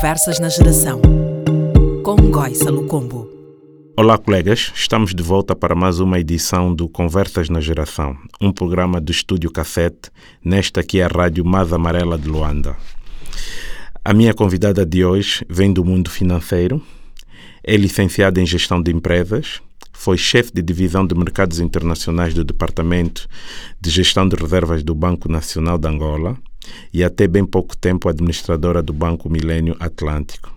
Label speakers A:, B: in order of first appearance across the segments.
A: Conversas na Geração, com Ngói Salucombo.
B: Olá, colegas. Estamos de volta para mais uma edição do Conversas na Geração, um programa do Estúdio Cassete, nesta que é a Rádio Mais Amarela de Luanda. A minha convidada de hoje vem do mundo financeiro, é licenciada em Gestão de Empresas, foi chefe de divisão de mercados internacionais do Departamento de Gestão de Reservas do Banco Nacional de Angola e até bem pouco tempo administradora do Banco Milênio Atlântico.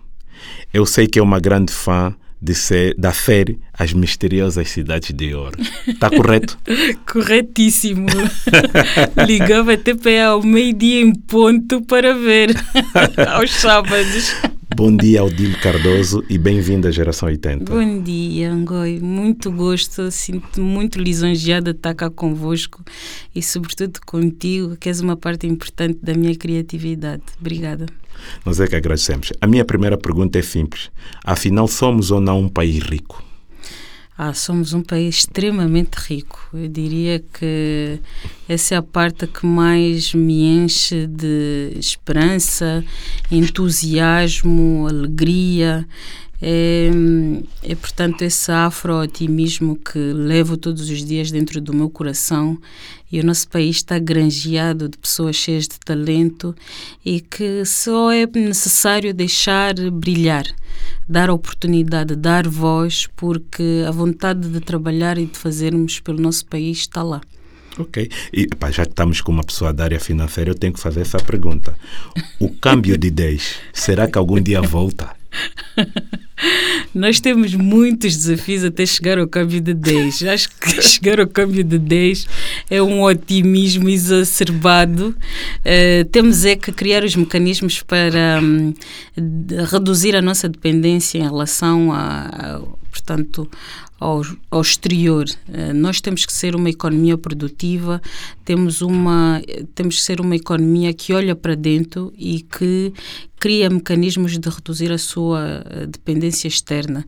B: Eu sei que é uma grande fã de ser, da série As Misteriosas Cidades de Ouro. Está correto?
C: Corretíssimo. Ligava a TPA ao meio-dia em ponto para ver aos sábados.
B: Bom dia, Odile Cardoso, e bem-vindo à Geração 80.
C: Bom dia, Angoi. Muito gosto, sinto muito lisonjeada de estar cá convosco e, sobretudo, contigo, que és uma parte importante da minha criatividade. Obrigada.
B: Nós é que agradecemos. A minha primeira pergunta é simples. Afinal, somos ou não um país rico?
C: Ah, somos um país extremamente rico. Eu diria que essa é a parte que mais me enche de esperança, entusiasmo, alegria. É, é portanto esse afro-otimismo que levo todos os dias dentro do meu coração e o nosso país está granjeado de pessoas cheias de talento e que só é necessário deixar brilhar, dar oportunidade, dar voz, porque a vontade de trabalhar e de fazermos pelo nosso país está lá.
B: Ok. E já que estamos com uma pessoa da área financeira, eu tenho que fazer essa pergunta. O câmbio de 10, será que algum dia volta?
C: Nós temos muitos desafios até chegar ao câmbio de 10. Acho que chegar ao câmbio de 10 é um otimismo exacerbado. Uh, temos é que criar os mecanismos para um, reduzir a nossa dependência em relação a, a portanto, ao, ao exterior. Uh, nós temos que ser uma economia produtiva, temos, uma, temos que ser uma economia que olha para dentro e que cria mecanismos de reduzir a sua eh, dependência externa.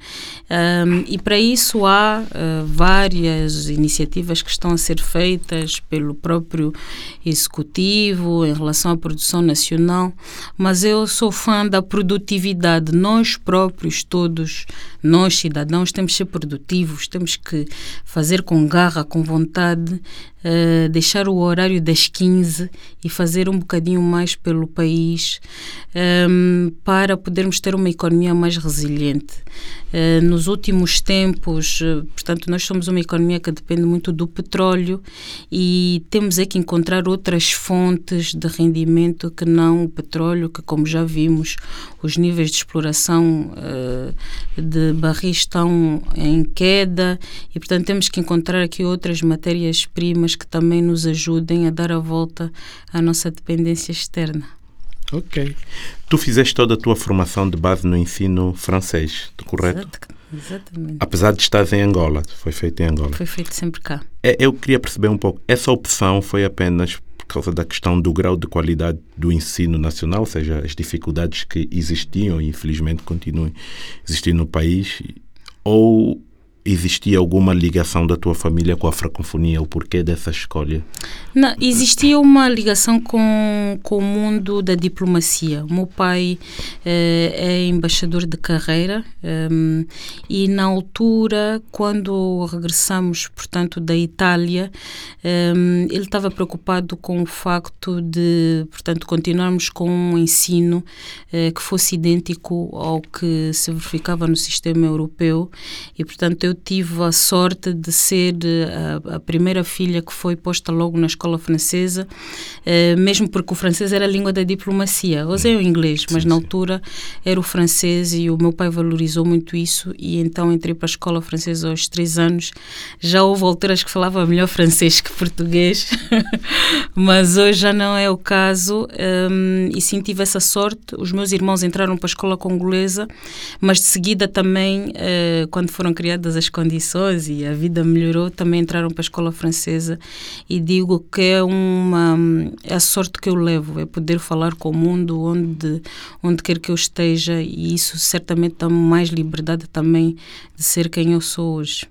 C: Um, e para isso há uh, várias iniciativas que estão a ser feitas pelo próprio executivo em relação à produção nacional, mas eu sou fã da produtividade. Nós próprios, todos, nós cidadãos, temos que ser produtivos, temos que fazer com garra, com vontade, uh, deixar o horário das 15 e fazer um bocadinho mais pelo país um, para podermos ter uma economia mais resiliente. Uh, nos últimos tempos, uh, portanto, nós somos uma economia que depende muito do petróleo e temos é que encontrar outras fontes de rendimento que não o petróleo, que como já vimos, os níveis de exploração de barris estão em queda e, portanto, temos que encontrar aqui outras matérias-primas que também nos ajudem a dar a volta à nossa dependência externa.
B: Ok. Tu fizeste toda a tua formação de base no ensino francês, correto?
C: Exato, exatamente.
B: Apesar de estar em Angola, foi feito em Angola.
C: Foi feito sempre cá.
B: É, eu queria perceber um pouco, essa opção foi apenas por causa da questão do grau de qualidade do ensino nacional, ou seja, as dificuldades que existiam e infelizmente continuam existindo no país, ou existia alguma ligação da tua família com a francofonia? O porquê dessa escolha?
C: Não, existia uma ligação com, com o mundo da diplomacia. O meu pai eh, é embaixador de carreira um, e na altura, quando regressamos, portanto, da Itália, um, ele estava preocupado com o facto de, portanto, continuarmos com um ensino eh, que fosse idêntico ao que se verificava no sistema europeu e, portanto, eu tive a sorte de ser a, a, primeira filha que foi posta logo na escola francesa, eh, mesmo porque o francês era a língua da diplomacia. Eu usei o inglês, mas sim, na altura era o francês e o meu pai valorizou muito isso e então entrei para a escola francesa aos três anos. Já houve alturas que falava melhor francês que português, mas hoje já não é o caso um, e sim tive essa sorte. Os meus irmãos entraram para a escola congolesa, mas de seguida também, uh, quando foram criadas as condições e a vida melhorou, também entraram para a escola francesa e digo que é uma é a sorte que eu levo, é poder falar com o mundo onde onde quer que eu esteja e isso certamente dá-me mais liberdade também de ser quem eu sou hoje.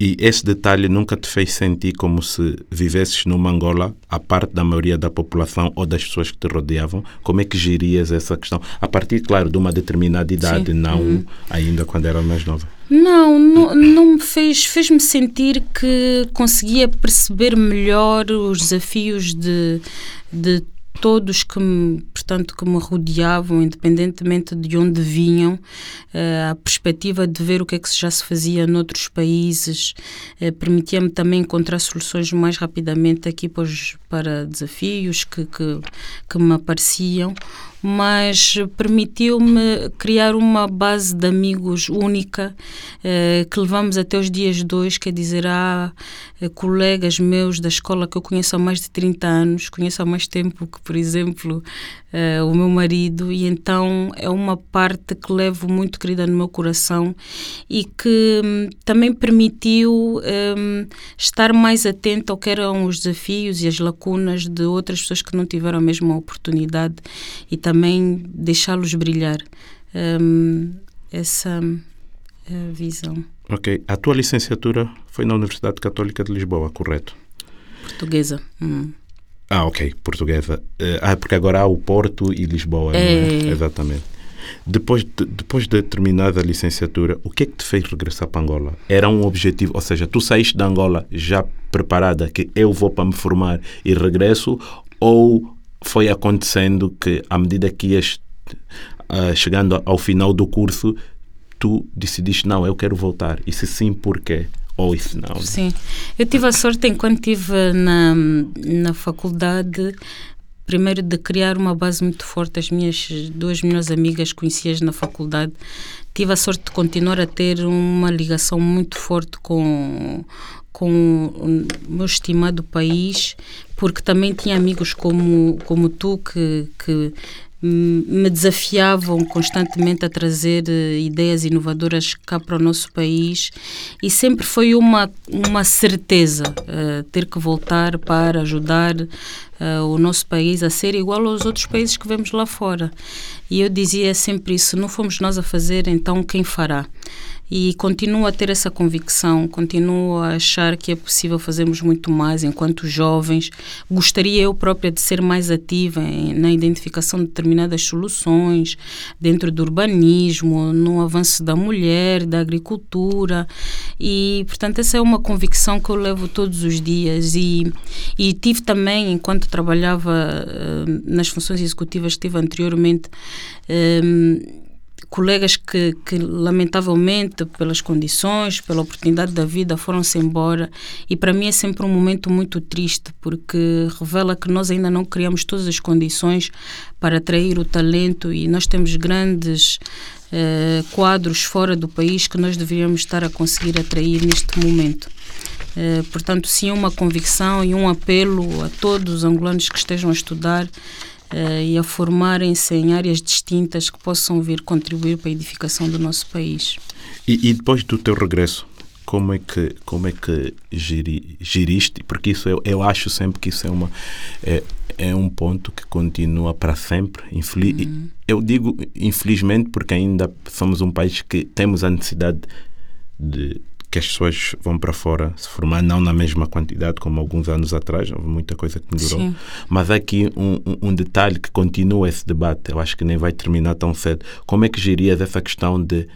B: E esse detalhe nunca te fez sentir como se vivesses numa Angola, à parte da maioria da população ou das pessoas que te rodeavam? Como é que gerias essa questão? A partir, claro, de uma determinada idade,
C: Sim.
B: não
C: Uhum.
B: ainda quando era mais nova.
C: Não, não, não me fez, fez-me sentir que conseguia perceber melhor os desafios de, de todos que me, portanto, que me rodeavam, independentemente de onde vinham, eh, a perspectiva de ver o que é que já se fazia noutros países, eh, permitia-me também encontrar soluções mais rapidamente aqui para desafios que, que, que me apareciam, mas permitiu-me criar uma base de amigos única eh, que levamos até os dias hoje, quer dizer, há eh, colegas meus da escola que eu conheço há mais de 30 anos, conheço há mais tempo que, por exemplo, eh, o meu marido, e então é uma parte que levo muito querida no meu coração e que hum, também permitiu hum, estar mais atento ao que eram os desafios e as lacunas de outras pessoas que não tiveram a mesma oportunidade e também deixá-los brilhar. Hum, essa é a visão
B: Ok. A tua licenciatura foi na Universidade Católica de Lisboa, correto?
C: portuguesa. Hum.
B: Ah, ok, portuguesa. Eh, ah, porque agora há o Porto e Lisboa, é?
C: É.
B: Exatamente. Depois de, depois de terminada a licenciatura, o que é que te fez regressar para Angola? Era um objetivo, ou seja, tu saíste de Angola já preparada que eu vou para me formar e regresso, ou foi acontecendo que à medida que ias ah, chegando ao final do curso, tu decidiste, não, eu quero voltar. E se sim, porquê? Ou se não?
C: Sim, eu tive a sorte enquanto estive na, na faculdade, primeiro de criar uma base muito forte. As minhas duas melhores amigas conhecias na faculdade. Tive a sorte de continuar a ter uma ligação muito forte com com o meu estimado país, porque também tinha amigos como, como tu que, que me desafiavam constantemente a trazer uh, ideias inovadoras cá para o nosso país e sempre foi uma, uma certeza uh, ter que voltar para ajudar uh, o nosso país a ser igual aos outros países que vemos lá fora. E eu dizia sempre isso: não fomos nós a fazer, então quem fará? E continuo a ter essa convicção, continuo a achar que é possível fazermos muito mais enquanto jovens. Gostaria eu própria de ser mais ativa em, na identificação de determinadas soluções dentro do urbanismo, no avanço da mulher, da agricultura e, portanto, essa é uma convicção que eu levo todos os dias e, e tive também, enquanto trabalhava uh, nas funções executivas que tive anteriormente, uh, colegas que, que, lamentavelmente pelas condições, pela oportunidade da vida foram-se embora e para mim é sempre um momento muito triste porque revela que nós ainda não criamos todas as condições para atrair o talento e nós temos grandes eh, quadros fora do país que nós deveríamos estar a conseguir atrair neste momento. Eh, portanto, sim, uma convicção e um apelo a todos os angolanos que estejam a estudar Uh, e a formarem-se em áreas distintas que possam vir contribuir para a edificação do nosso país.
B: E, e depois do teu regresso, como é que como é que geri, geriste? Porque isso eu, eu acho sempre que isso é uma é, é um ponto que continua para sempre. Infeliz, uhum. Eu digo infelizmente porque ainda somos um país que temos a necessidade de que as pessoas vão para fora se formar, não na mesma quantidade como alguns anos atrás, houve muita coisa que melhorou.
C: Sim.
B: Mas há aqui um, um, um, detalhe que continua esse debate, eu acho que nem vai terminar tão cedo. Como é que gerias essa questão de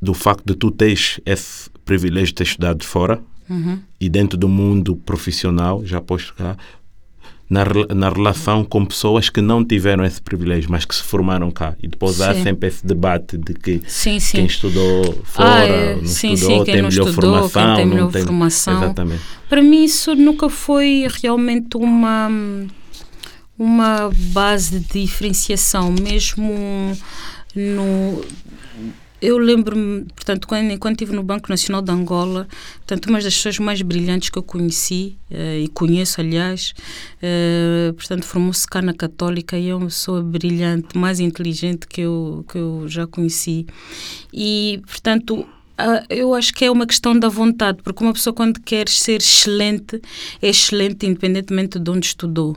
B: do facto de tu teres esse privilégio de ter estudado fora
C: uhum.
B: e dentro do mundo profissional, já posto cá, na, na relação com pessoas que não tiveram esse privilégio, mas que se formaram cá. E depois há
C: Sim.
B: sempre esse debate de que
C: Sim, sim.
B: quem estudou fora,
C: Ah, é.
B: não
C: Sim,
B: estudou,
C: sim, quem
B: tem
C: não
B: melhor
C: estudou, quem
B: formação.
C: tem
B: não
C: melhor formação.
B: Exatamente.
C: Para mim isso nunca foi realmente uma uma base de diferenciação, mesmo no eu lembro-me, portanto, quando, enquanto estive no Banco Nacional de Angola, portanto, uma das pessoas mais brilhantes que eu conheci, eh, e conheço, aliás, eh, portanto, formou-se cá na Católica e é uma pessoa brilhante, mais inteligente que eu, que eu já conheci. E, portanto, eu acho que é uma questão da vontade, porque uma pessoa quando quer ser excelente, é excelente independentemente de onde estudou.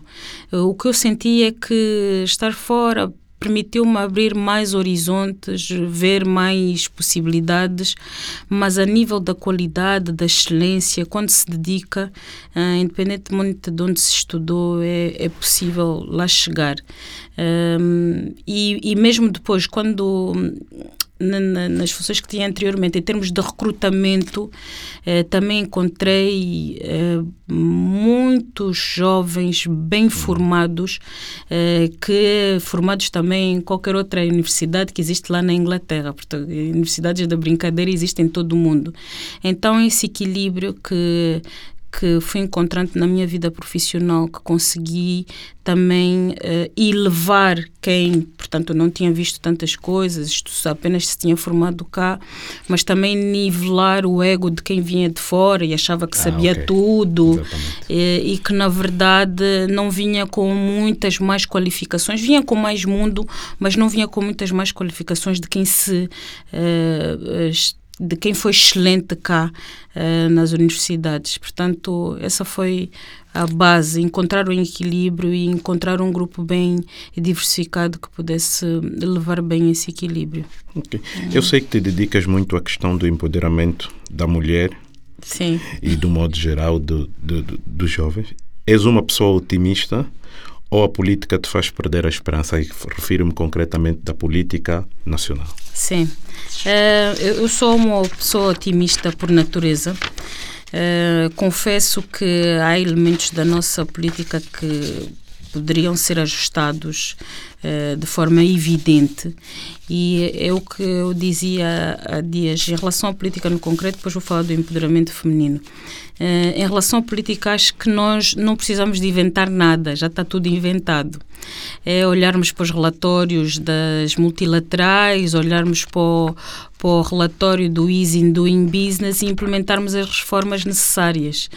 C: O que eu senti é que estar fora permitiu-me abrir mais horizontes, ver mais possibilidades, mas a nível da qualidade, da excelência, quando se dedica, uh, independentemente de onde se estudou, é, é possível lá chegar. Um, e, e mesmo depois, quando nas funções que tinha anteriormente, em termos de recrutamento, eh, também encontrei eh, muitos jovens bem formados, eh, que formados também em qualquer outra universidade que existe lá na Inglaterra. Portanto, universidades da brincadeira existem em todo o mundo. Então, esse equilíbrio que que fui encontrando na minha vida profissional, que consegui também uh, elevar quem, portanto, não tinha visto tantas coisas, isto apenas se tinha formado cá, mas também nivelar o ego de quem vinha de fora e achava que ah, sabia okay. tudo e, e, que, na verdade, não vinha com muitas mais qualificações, vinha com mais mundo, mas não vinha com muitas mais qualificações de quem se. Uh, de quem foi excelente cá uh, nas universidades. Portanto, essa foi a base, encontrar um equilíbrio e encontrar um grupo bem diversificado que pudesse levar bem esse equilíbrio.
B: Okay. Eu sei que te dedicas muito à questão do empoderamento da mulher
C: Sim.
B: e do modo geral do, do, do, dos jovens. És uma pessoa otimista ou a política te faz perder a esperança? E refiro-me concretamente da política nacional.
C: Sim. Uh, eu sou uma pessoa otimista por natureza. Uh, confesso que há elementos da nossa política que poderiam ser ajustados uh, de forma evidente e é o que eu dizia há dias em relação à política no concreto, depois vou falar do empoderamento feminino. Uh, em relação à política, acho que nós não precisamos de inventar nada, já está tudo inventado. É olharmos para os relatórios das multilaterais, olharmos para o, para o relatório do Easy in Doing Business e implementarmos as reformas necessárias.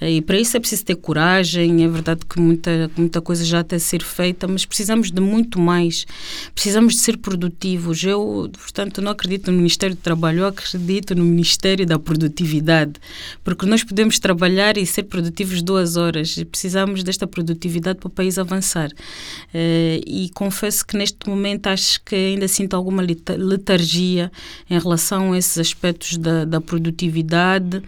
C: Uh, e para isso é preciso ter coragem, é verdade que muita, muita coisa já está a ser feita, mas precisamos de muito mais. Precisamos de ser produtivos. Eu, portanto, não acredito no Ministério do Trabalho, eu acredito no Ministério da Produtividade, porque nós podemos podemos trabalhar e ser produtivos duas horas. Precisamos desta produtividade para o país avançar. Uh, e confesso que neste momento acho que ainda sinto alguma letargia em relação a esses aspectos da, da produtividade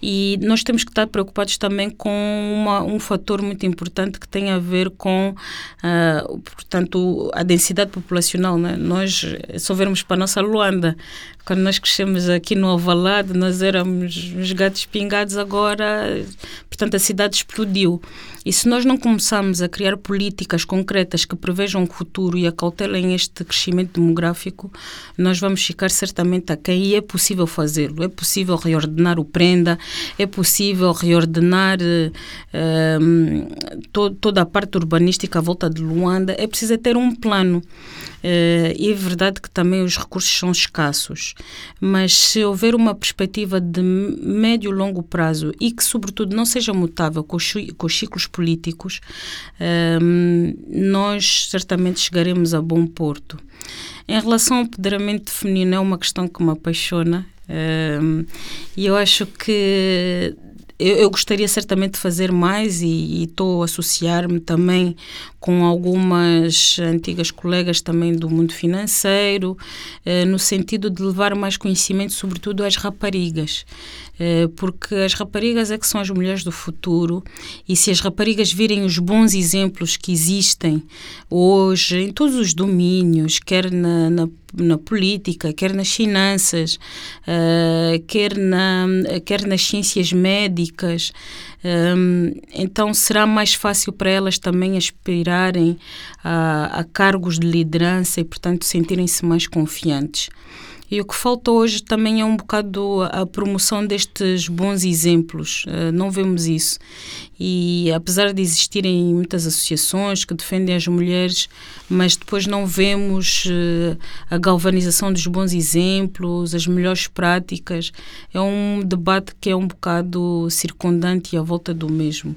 C: e nós temos que estar preocupados também com uma, um fator muito importante que tem a ver com, uh, portanto, a densidade populacional. Né? Nós, se vermos para a nossa Luanda, quando nós crescemos aqui no Alvalade, nós éramos uns gatos pingados, agora, portanto, a cidade explodiu. E se nós não começarmos a criar políticas concretas que prevejam o futuro e acautelem este crescimento demográfico, nós vamos ficar certamente aquém e é possível fazê-lo. É possível reordenar o prenda, é possível reordenar uh, to toda a parte urbanística à volta de Luanda, é preciso ter um plano. Uh, e é verdade que também os recursos são escassos, mas se houver uma perspectiva de médio e longo prazo e que, sobretudo, não seja mutável com os, com os ciclos políticos, uh, nós certamente chegaremos a bom porto. Em relação ao empoderamento feminino, é uma questão que me apaixona uh, e eu acho que eu, eu, gostaria certamente de fazer mais e estou a associar-me também com algumas antigas colegas também do mundo financeiro, eh, no sentido de levar mais conhecimento, sobretudo às raparigas. Eh, porque as raparigas é que são as mulheres do futuro e se as raparigas virem os bons exemplos que existem hoje em todos os domínios, quer na, na na política, quer nas finanças, uh, quer, na, quer nas ciências médicas. Um, então será mais fácil para elas também aspirarem a, a cargos de liderança e, portanto, sentirem-se mais confiantes. E o que falta hoje também é um bocado a promoção destes bons exemplos. Uh, não vemos isso. E apesar de existirem muitas associações que defendem as mulheres, mas depois não vemos uh, a galvanização dos bons exemplos, as melhores práticas. É um debate que é um bocado circundante à volta do mesmo.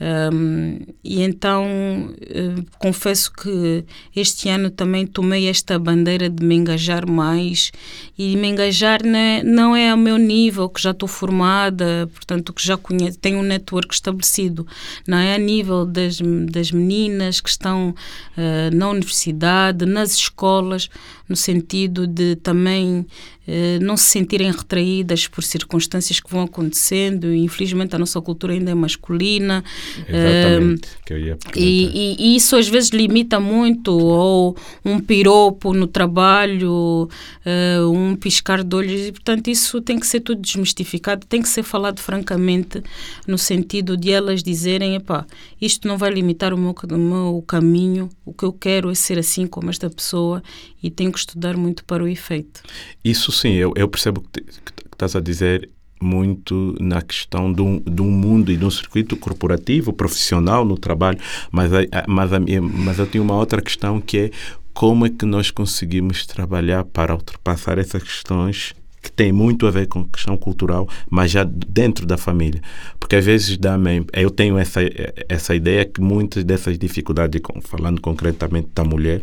C: Um, e então uh, confesso que este ano também tomei esta bandeira de me engajar mais e me engajar não é ao meu nível, que já estou formada, portanto, que já conheço, tenho um network estabelecido acontecido, não é? A nível das, das meninas que estão uh, na universidade, nas escolas, no sentido de também uh, não se sentirem retraídas por circunstâncias que vão acontecendo. Infelizmente, a nossa cultura ainda é masculina.
B: Exatamente. Uh, que eu ia
C: e, e, e, isso às vezes limita muito, ou um piropo no trabalho, um piscar de olhos, e portanto isso tem que ser tudo desmistificado, tem que ser falado francamente, no sentido de elas dizerem: epá, isto não vai limitar o meu, o meu caminho, o que eu quero é ser assim como esta pessoa e tenho que estudar muito para o efeito.
B: Isso sim, eu, eu percebo que, que estás a dizer muito na questão de um, de um mundo e de um circuito corporativo, profissional no trabalho, mas, mas, mas eu tenho uma outra questão que é como é que nós conseguimos trabalhar para ultrapassar essas questões que tem muito a ver com questão cultural, mas já dentro da família. Porque às vezes também, eu tenho essa, essa ideia que muitas dessas dificuldades, falando concretamente da mulher.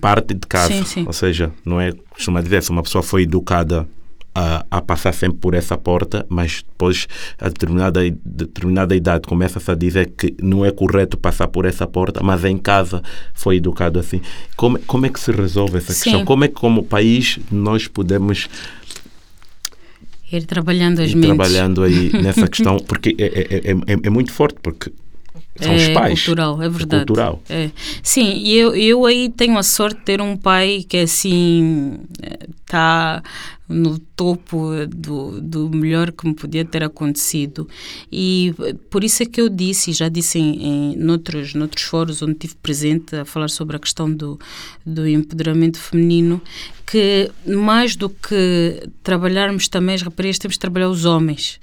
B: Parte de casa. Sim, sim. Ou seja, não é, costuma dizer, se uma pessoa foi educada a, a, passar sempre por essa porta, mas depois, a determinada, determinada idade, começa-se a dizer que não é correto passar por essa porta, mas em casa foi educado assim. Como, como é que se resolve essa Sim. questão? Como é que, como país, nós podemos
C: ir trabalhando as
B: ir mentes. trabalhando aí nessa questão, porque é, é, é, é muito forte, porque são
C: é
B: os pais.
C: Cultural, é verdade.
B: É cultural.
C: É. Sim, eu, eu aí tenho a sorte de ter um pai que assim está no topo do, do melhor que me podia ter acontecido. E por isso é que eu disse, e já disse em, em noutros, noutros fóruns onde estive presente a falar sobre a questão do, do empoderamento feminino, que mais do que trabalharmos também as raparigas, temos de trabalhar os homens.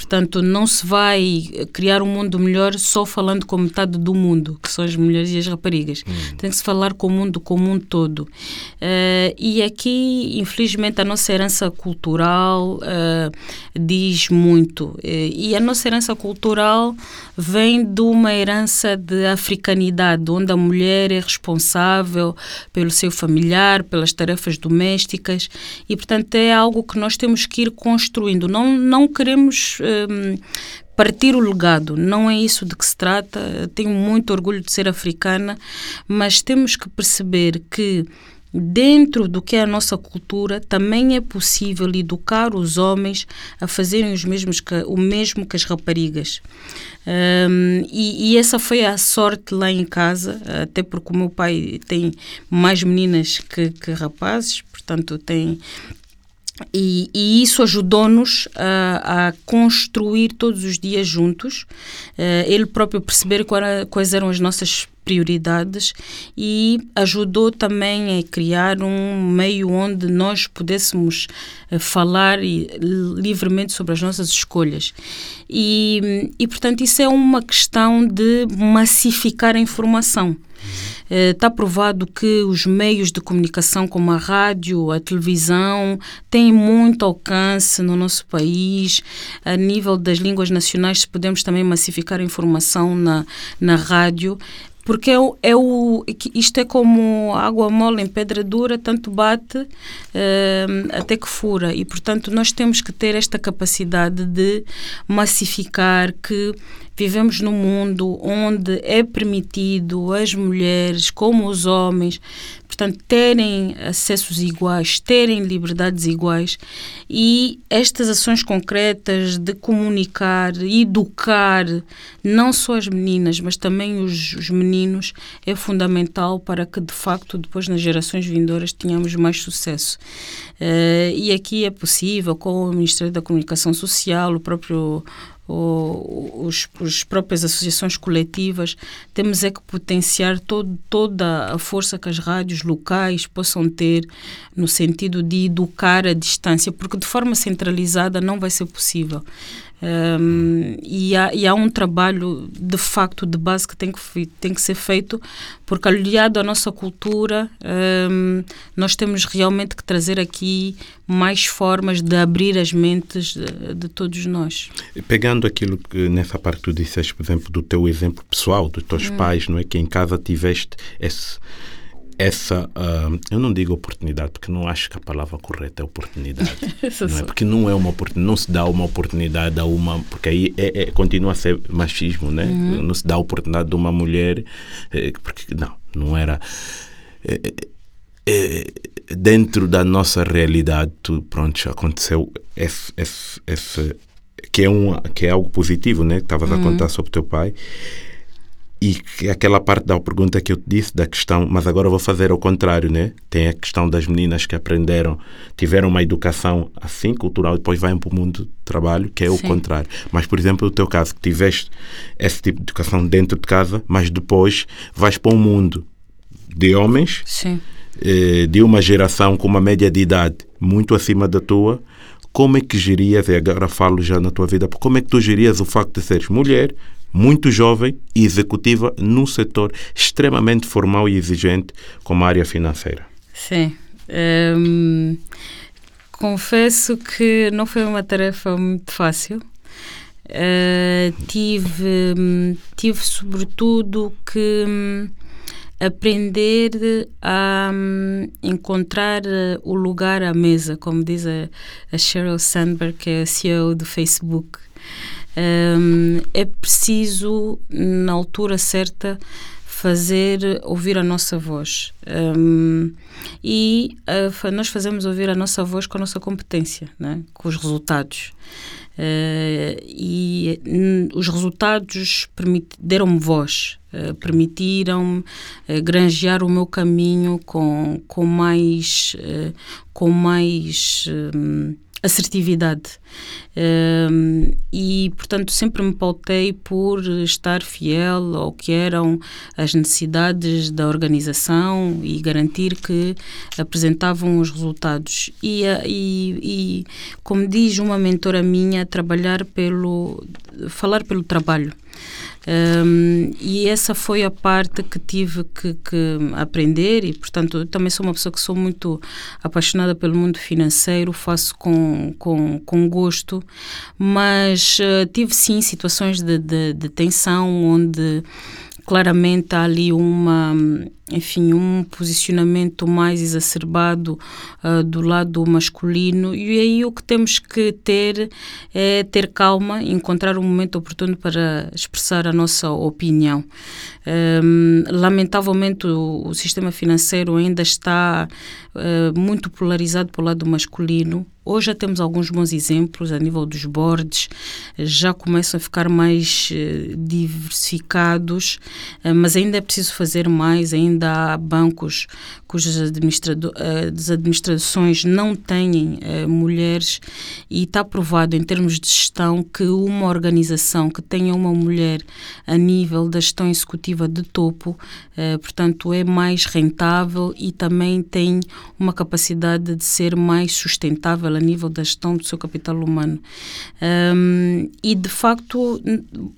C: Portanto, não se vai criar um mundo melhor só falando com metade do mundo, que são as mulheres e as raparigas. Hum. Tem que se falar com o mundo como um todo. Uh, e aqui, infelizmente, a nossa herança cultural uh, diz muito. Uh, e a nossa herança cultural vem de uma herança de africanidade, onde a mulher é responsável pelo seu familiar, pelas tarefas domésticas. E, portanto, é algo que nós temos que ir construindo. Não, não queremos um, partir o legado. Não é isso de que se trata. Tenho muito orgulho de ser africana, mas temos que perceber que dentro do que é a nossa cultura, também é possível educar os homens a fazerem os mesmos que, o mesmo que as raparigas. Um, e, e, essa foi a sorte lá em casa, até porque o meu pai tem mais meninas que, que rapazes, portanto tem e, e, isso ajudou-nos a, a, construir todos os dias juntos, uh, ele próprio perceber era, quais eram as nossas prioridades e ajudou também a criar um meio onde nós pudéssemos uh, falar livremente sobre as nossas escolhas. E, e, portanto, isso é uma questão de massificar a informação. Está eh, provado que os meios de comunicação, como a rádio, a televisão, têm muito alcance no nosso país. A nível das línguas nacionais, podemos também massificar a informação na, na rádio porque é é o, isto é como água mole em pedra dura, tanto bate uh, até que fura. E, portanto, nós temos que ter esta capacidade de massificar que vivemos num mundo onde é permitido as mulheres, como os homens, portanto, terem acessos iguais, terem liberdades iguais e estas ações concretas de comunicar, educar não só as meninas, mas também os, os meninos é fundamental para que, de facto, depois nas gerações vindouras tenhamos mais sucesso. Uh, e aqui é possível, com o Ministério da Comunicação Social, o próprio os, as próprias associações coletivas, temos é que potenciar todo, toda a força que as rádios locais possam ter no sentido de educar a distância, porque de forma centralizada não vai ser possível. Um, e, há, e, há, um trabalho de facto de base que tem que, tem que ser feito, porque aliado à nossa cultura, um, nós temos realmente que trazer aqui mais formas de abrir as mentes de, de, todos nós.
B: Pegando aquilo que nessa parte tu disseste, por exemplo, do teu exemplo pessoal, dos teus hum. pais, não é? Que em casa tiveste esse essa, uh, eu não digo oportunidade, porque não acho que a palavra correta é oportunidade. Não é? Porque não é uma oportunidade, não se dá uma oportunidade a uma, porque aí é, é- continua a ser machismo, né? Não se dá a oportunidade de uma mulher, eh, porque não, não era. eh, eh, dentro da nossa realidade, tu, pronto, aconteceu esse, esse, esse- que, é um, que é algo positivo, né? Que estavas a contar sobre o teu pai. E que aquela parte da pergunta que eu te disse, da questão, mas agora eu vou fazer ao contrário, né? Tem a questão das meninas que aprenderam, tiveram uma educação assim, cultural, e depois vão para o mundo do trabalho, que é o
C: Sim.
B: contrário. Mas, por exemplo, o teu caso, que tiveste esse tipo de educação dentro de casa, mas depois vais para um mundo de homens,
C: Sim.
B: eh, de uma geração com uma média de idade muito acima da tua, como é que gerias, e agora falo já na tua vida, como é que tu gerias o facto de seres mulher, muito jovem e executiva num setor extremamente formal e exigente como a área financeira?
C: Sim. Hum, confesso que não foi uma tarefa muito fácil. Eh, tive, hum, tive sobretudo que hum, aprender a encontrar eh, o lugar à mesa, como diz a, a Sheryl Sandberg, que é a CEO do Facebook. Hum, é preciso, na altura certa, fazer ouvir a nossa voz. Hum, e fa- nós fazemos ouvir a nossa voz com a nossa competência, né? com os resultados. Eh, e hum, os resultados deram-me voz, eh, permitiram eh, granjear o meu caminho com, com mais, com mais hum, assertividade. Hum, e, portanto, sempre me pautei por estar fiel ao que eram as necessidades da organização e garantir que apresentavam os resultados. E, e, e como diz uma mentora minha, trabalhar pelo. falar pelo trabalho. Um, e essa foi a parte que tive que, que aprender e portanto também sou uma pessoa que sou muito apaixonada pelo mundo financeiro faço com, com, com gosto mas eh, tive sim situações de, de, de tensão onde claramente há ali uma enfim um posicionamento mais exacerbado ah, do lado masculino. E aí o que temos que ter é ter calma encontrar um momento oportuno para expressar a nossa opinião. Hum, lamentavelmente o, o sistema financeiro ainda está eh, muito polarizado para o lado masculino Hoje já temos alguns bons exemplos a nível dos boards, já começam a ficar mais eh, diversificados, eh, mas ainda é preciso fazer mais. Ainda há bancos cujas administrado, eh, as administrações não têm eh, mulheres e está provado em termos de gestão que uma organização que tenha uma mulher a nível da gestão executiva de topo, eh, portanto, é mais rentável e também tem uma capacidade de ser mais sustentável a nível da gestão do seu capital humano. Um, e de facto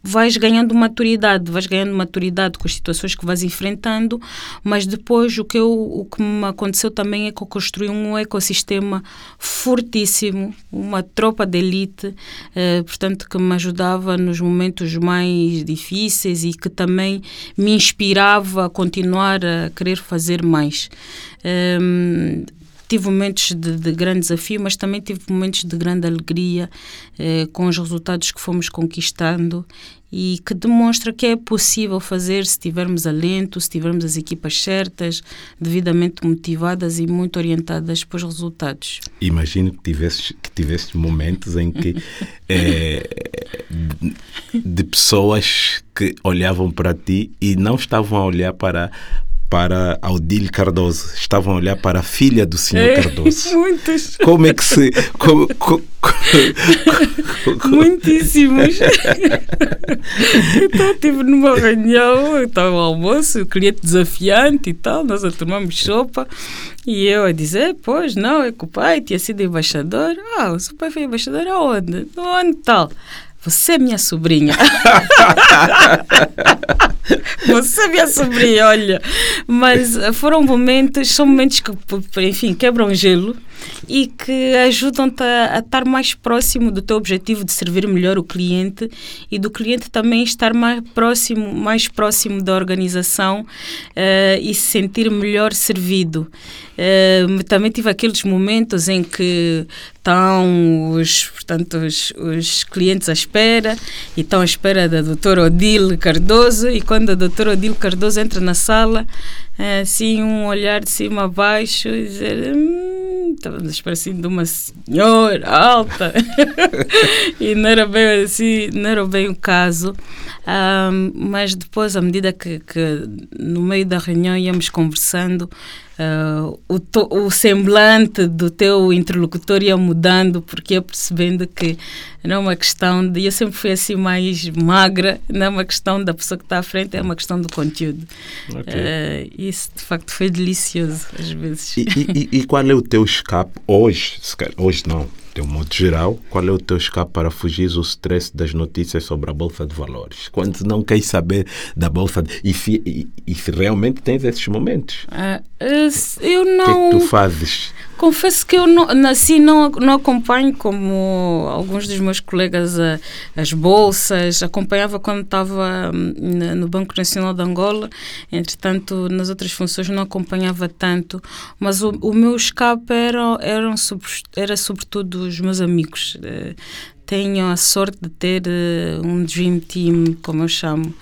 C: vais ganhando maturidade, vais ganhando maturidade com as situações que vais enfrentando, mas depois o que, eu, o que me aconteceu também é que eu construí um ecossistema fortíssimo, uma tropa de elite, eh, portanto, que me ajudava nos momentos mais difíceis e que também me inspirava a continuar a querer fazer mais. Um, tive momentos de, de grande desafio, mas também tive momentos de grande alegria eh, com os resultados que fomos conquistando e que demonstra que é possível fazer se tivermos alento, se tivermos as equipas certas, devidamente motivadas e muito orientadas para os resultados.
B: Imagino que tivesses, que tivesses momentos em que eh, de, de pessoas que olhavam para ti e não estavam a olhar para para Audílio Cardoso, estavam a olhar para a filha do senhor Cardoso.
C: Muitos,
B: Como é que se. Como, co- co-
C: muitíssimos. então, estive numa reunião, eu estava ao almoço, cliente desafiante e tal, nós a tomarmos sopa. E eu a dizer, pois não, é que o pai tinha sido embaixador. Ah, o seu pai foi embaixador aonde? Onde tal? Você é minha sobrinha. Você minha sobrinha, olha. Mas eh, foram momentos, são momentos que, enfim, quebram gelo. E que ajudam-te a, a estar mais próximo do teu objetivo de servir melhor o cliente e do cliente também estar mais próximo, mais próximo da organização uh, e se sentir melhor servido. Uh, também tive aqueles momentos em que estão os, portanto, os, os, clientes à espera e estão à espera da doutora Odile Cardoso e quando a doutora Odile Cardoso entra na sala, é, assim um olhar de cima a baixo e dizer hum, estávamos de uma senhora alta. E não era bem assim, não era bem o caso. Um, mas depois à medida que, que no meio da reunião íamos conversando Uh, o, to, o, semblante do teu interlocutor ia mudando porque ia percebendo que não é uma questão de. Eu sempre fui assim mais magra, não é uma questão da pessoa que está à frente, é uma questão do conteúdo. Okay. Uh, isso de facto foi delicioso às vezes.
B: E, e, e qual é o teu escape hoje? Hoje não, de um modo geral, qual é o teu escape para fugir do stress das notícias sobre a Bolsa de Valores? Quando não queres saber da Bolsa de... e, se, e, e se realmente tens esses momentos?
C: Uh, eu não... O que
B: é que tu fazes?
C: Confesso que eu não, assim, não, não acompanho como alguns dos meus colegas a, as bolsas, acompanhava quando estava hum, no Banco Nacional de Angola, entretanto nas outras funções não acompanhava tanto, mas o, o meu escape era, era, era sobretudo os meus amigos. Eh, tenho a sorte de ter eh, um dream team, como eu chamo,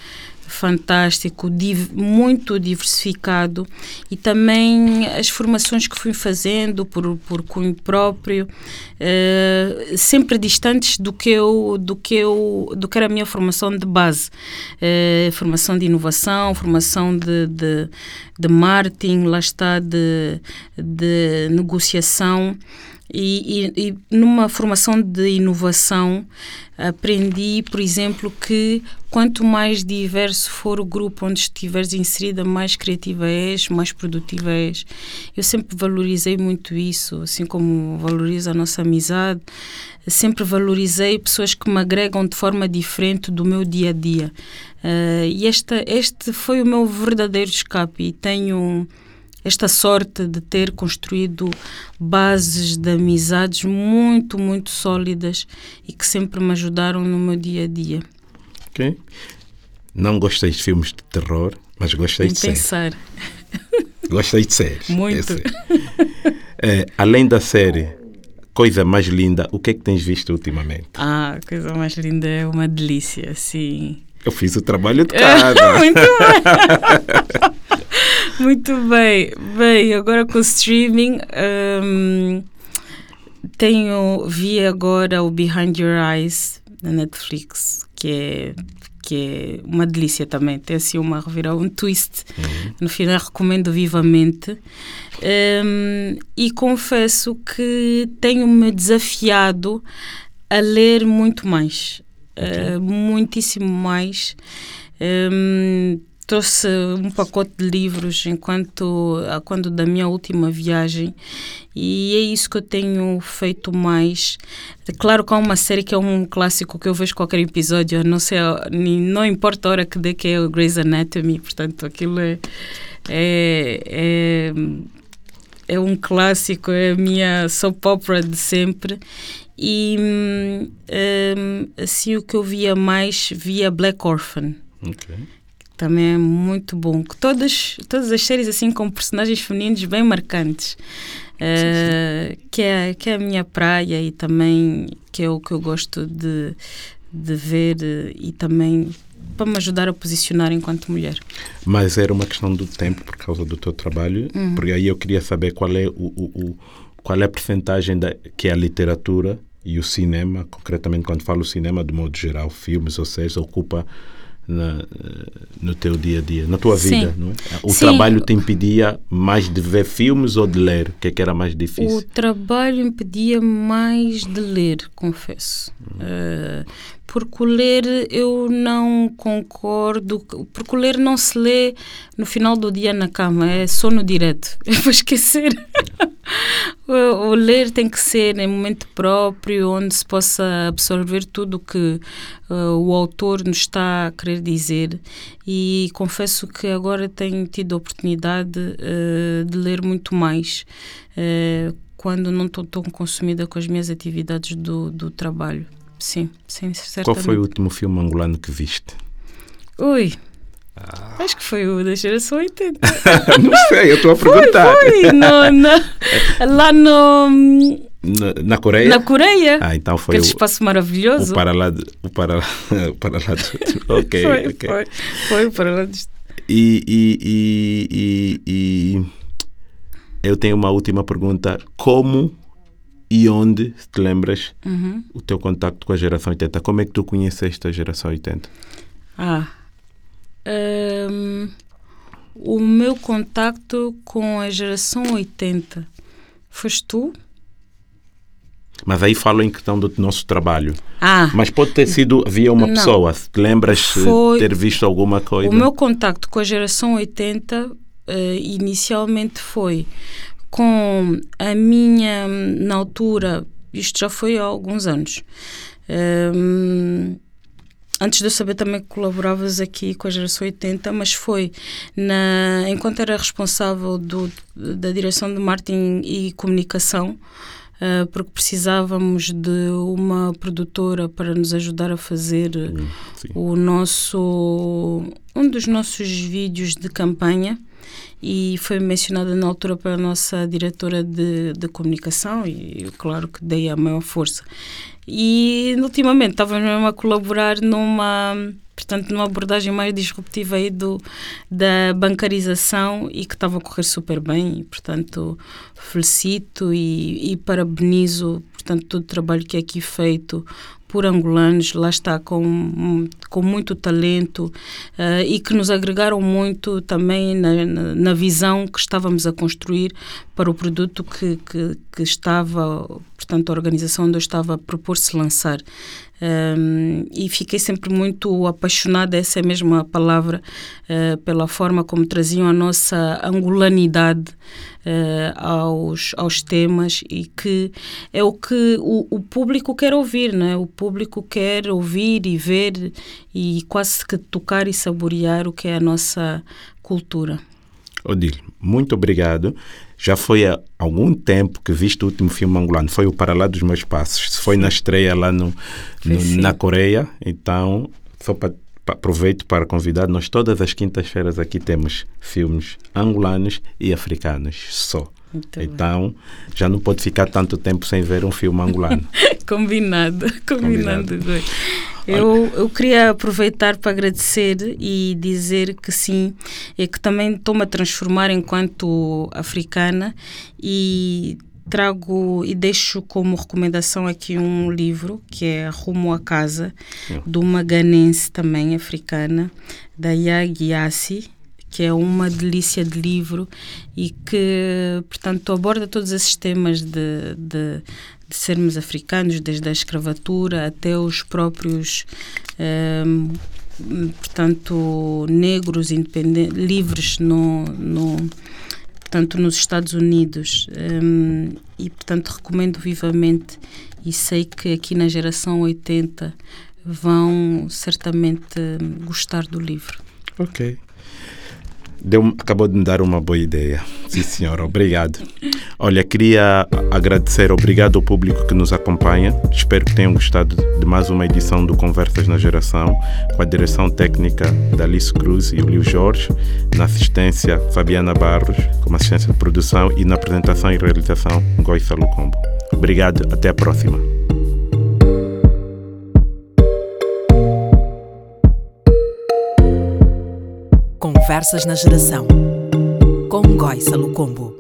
C: fantástico, div muito diversificado e também as formações que fui fazendo por, por cunho próprio, uh, sempre distantes do que eu do que eu do que era a minha formação de base, uh, formação de inovação, formação de, de, de marketing, lá está de, de negociação. E, e, e, numa formação de inovação aprendi, por exemplo, que quanto mais diverso for o grupo onde estiveres inserida, mais criativa és, mais produtiva és. Eu sempre valorizei muito isso, assim como valorizo a nossa amizade, sempre valorizei pessoas que me agregam de forma diferente do meu dia a dia. Uh, e esta, este foi o meu verdadeiro escape e tenho esta sorte de ter construído bases de amizades muito, muito sólidas e que sempre me ajudaram no meu dia a dia.
B: Ok. Não gostei de filmes de terror, mas gostei
C: de
B: pensar. Gostei de séries.
C: Muito.
B: É, além da série, coisa mais linda, o que é que tens visto ultimamente?
C: Ah, coisa mais linda é uma delícia, sim.
B: Eu fiz o trabalho de casa.
C: Muito bem. Muito bem. Bem, agora com o streaming, um, tenho, vi agora o Behind Your Eyes na Netflix, que é que é uma delícia também. Tem assim uma revirar um twist. Uhum. No final recomendo vivamente. Um, e confesso que tenho-me desafiado a ler muito mais. Uh, muitíssimo mais. Um, trouxe um pacote de livros enquanto quando da minha última viagem e é isso que eu tenho feito mais. Claro que há uma série que é um clássico que eu vejo qualquer episódio, não sei, não importa a hora que dê que é o Grey's Anatomy, portanto aquilo é, é, é é um clássico, é a minha soap opera de sempre. E um, assim o que eu via mais, via Black Orphan.
B: Okay
C: também é muito bom. Todas, todas as séries assim com personagens femininos bem marcantes. Uh, que, é, que é a minha praia e também que é o que eu gosto de, de ver eh, e também para me ajudar a posicionar enquanto mulher.
B: Mas era uma questão do tempo por causa do teu trabalho, uhum. porque aí eu queria saber qual é o, o, o qual é a percentagem da, que é a literatura e o cinema, concretamente quando falo cinema de modo geral, filmes ou seja, ocupa na, no teu dia a dia, na tua Sim. vida, não é? O Sim. trabalho te impedia mais de ver filmes ou de ler? O que é que era mais difícil?
C: O trabalho impedia mais de ler, confesso. Hum. Uh, porque ler eu não concordo, porque ler não se lê no final do dia na cama, é sono direto, é para esquecer. o, o, ler tem que ser em momento próprio, onde se possa absorver tudo o que uh, o autor nos está a querer dizer. E confesso que agora tenho tido a oportunidade uh, de ler muito mais uh, quando não estou tão consumida com as minhas atividades do, do trabalho. Sim, sim, certamente.
B: Qual foi o último filme angolano que viste?
C: Ui, ah. Acho que foi o da geração 80.
B: não sei, eu estou a perguntar.
C: Foi, foi no, na, lá no.
B: Na, na, Coreia?
C: Na Coreia.
B: Ah, então foi
C: Aquele o, espaço maravilhoso.
B: O para lá, o para, o para ok,
C: foi. Foi, foi o para lá do,
B: e, e, e, e, e eu tenho uma última pergunta. Como e onde, te lembras,
C: uhum.
B: o teu contacto com a geração 80? Como é que tu conheceste a geração 80?
C: Ah, um, o meu contacto com a geração 80 foste tu?
B: Mas aí falo em questão do nosso trabalho.
C: Ah,
B: Mas pode ter sido via uma
C: não.
B: pessoa. Te lembras
C: Foi-
B: ter visto alguma coisa?
C: o meu contacto com a geração 80 eh, inicialmente foi com a minha, na altura, isto já foi há alguns anos. Hum, antes de eu saber também que colaboravas aqui com a geração 80, mas foi na, enquanto era responsável do, da direção de marketing e comunicação, eh, porque precisávamos de uma produtora para nos ajudar a fazer eh,
B: Hum, sim.
C: o nosso um dos nossos vídeos de campanha e foi mencionada na altura pela nossa diretora de, de comunicação e claro que dei a maior força. E ultimamente estávamos mesmo a colaborar numa portanto numa abordagem mais disruptiva aí do, da bancarização e que estava a correr super bem e portanto felicito e, e parabenizo portanto todo o trabalho que é aqui feito por angolanos, lá está, com, com muito talento eh, e que nos agregaram muito também na, na, na visão que estávamos a construir para o produto que, que, que estava, portanto, a organização onde eu estava a propor-se lançar. Um, e fiquei sempre muito apaixonada, essa é mesmo a palavra, uh, pela forma como traziam a nossa angolanidade uh, aos, aos temas e que é o que o, o público quer ouvir, não é? O público quer ouvir e ver e quase que tocar e saborear o que é a nossa cultura.
B: Odile, muito obrigado. Já foi há algum tempo que viste o último filme angolano. Foi o Para Lá dos Meus Passos. Foi na estreia lá no, no- na Coreia. Então, só para aproveito para convidar. Nós todas as quintas-feiras aqui temos filmes angolanos e africanos só.
C: Muito bem.
B: Então, já não pode ficar tanto tempo sem ver um filme angolano.
C: Combinado, combinado. Eu, eu queria aproveitar para agradecer e dizer que sim, é que também estou-me a transformar enquanto africana e trago e deixo como recomendação aqui um livro que é Rumo a Casa, de uma ganense também africana, da Yagi Yassi, que é uma delícia de livro e que, portanto, aborda todos esses temas de, de, de sermos africanos, desde a escravatura até os próprios, ehm, portanto, negros independentes, livres no, no, portanto, nos Estados Unidos. Ehm, e, portanto, recomendo vivamente e sei que aqui na geração 80 vão certamente gostar do livro.
B: ok. Deu, acabou de me dar uma boa ideia. Sim, senhora. Obrigado. Olha, queria agradecer, obrigado ao público que nos acompanha. Espero que tenham gostado de mais uma edição do Conversas na Geração, com a direção técnica da Alice Cruz e o Lio Jorge, na assistência Fabiana Barros, como assistência de produção e na apresentação e realização Goissa Lucombo. Obrigado, até a próxima.
A: Conversas na Geração. Com Goissa Lucombo.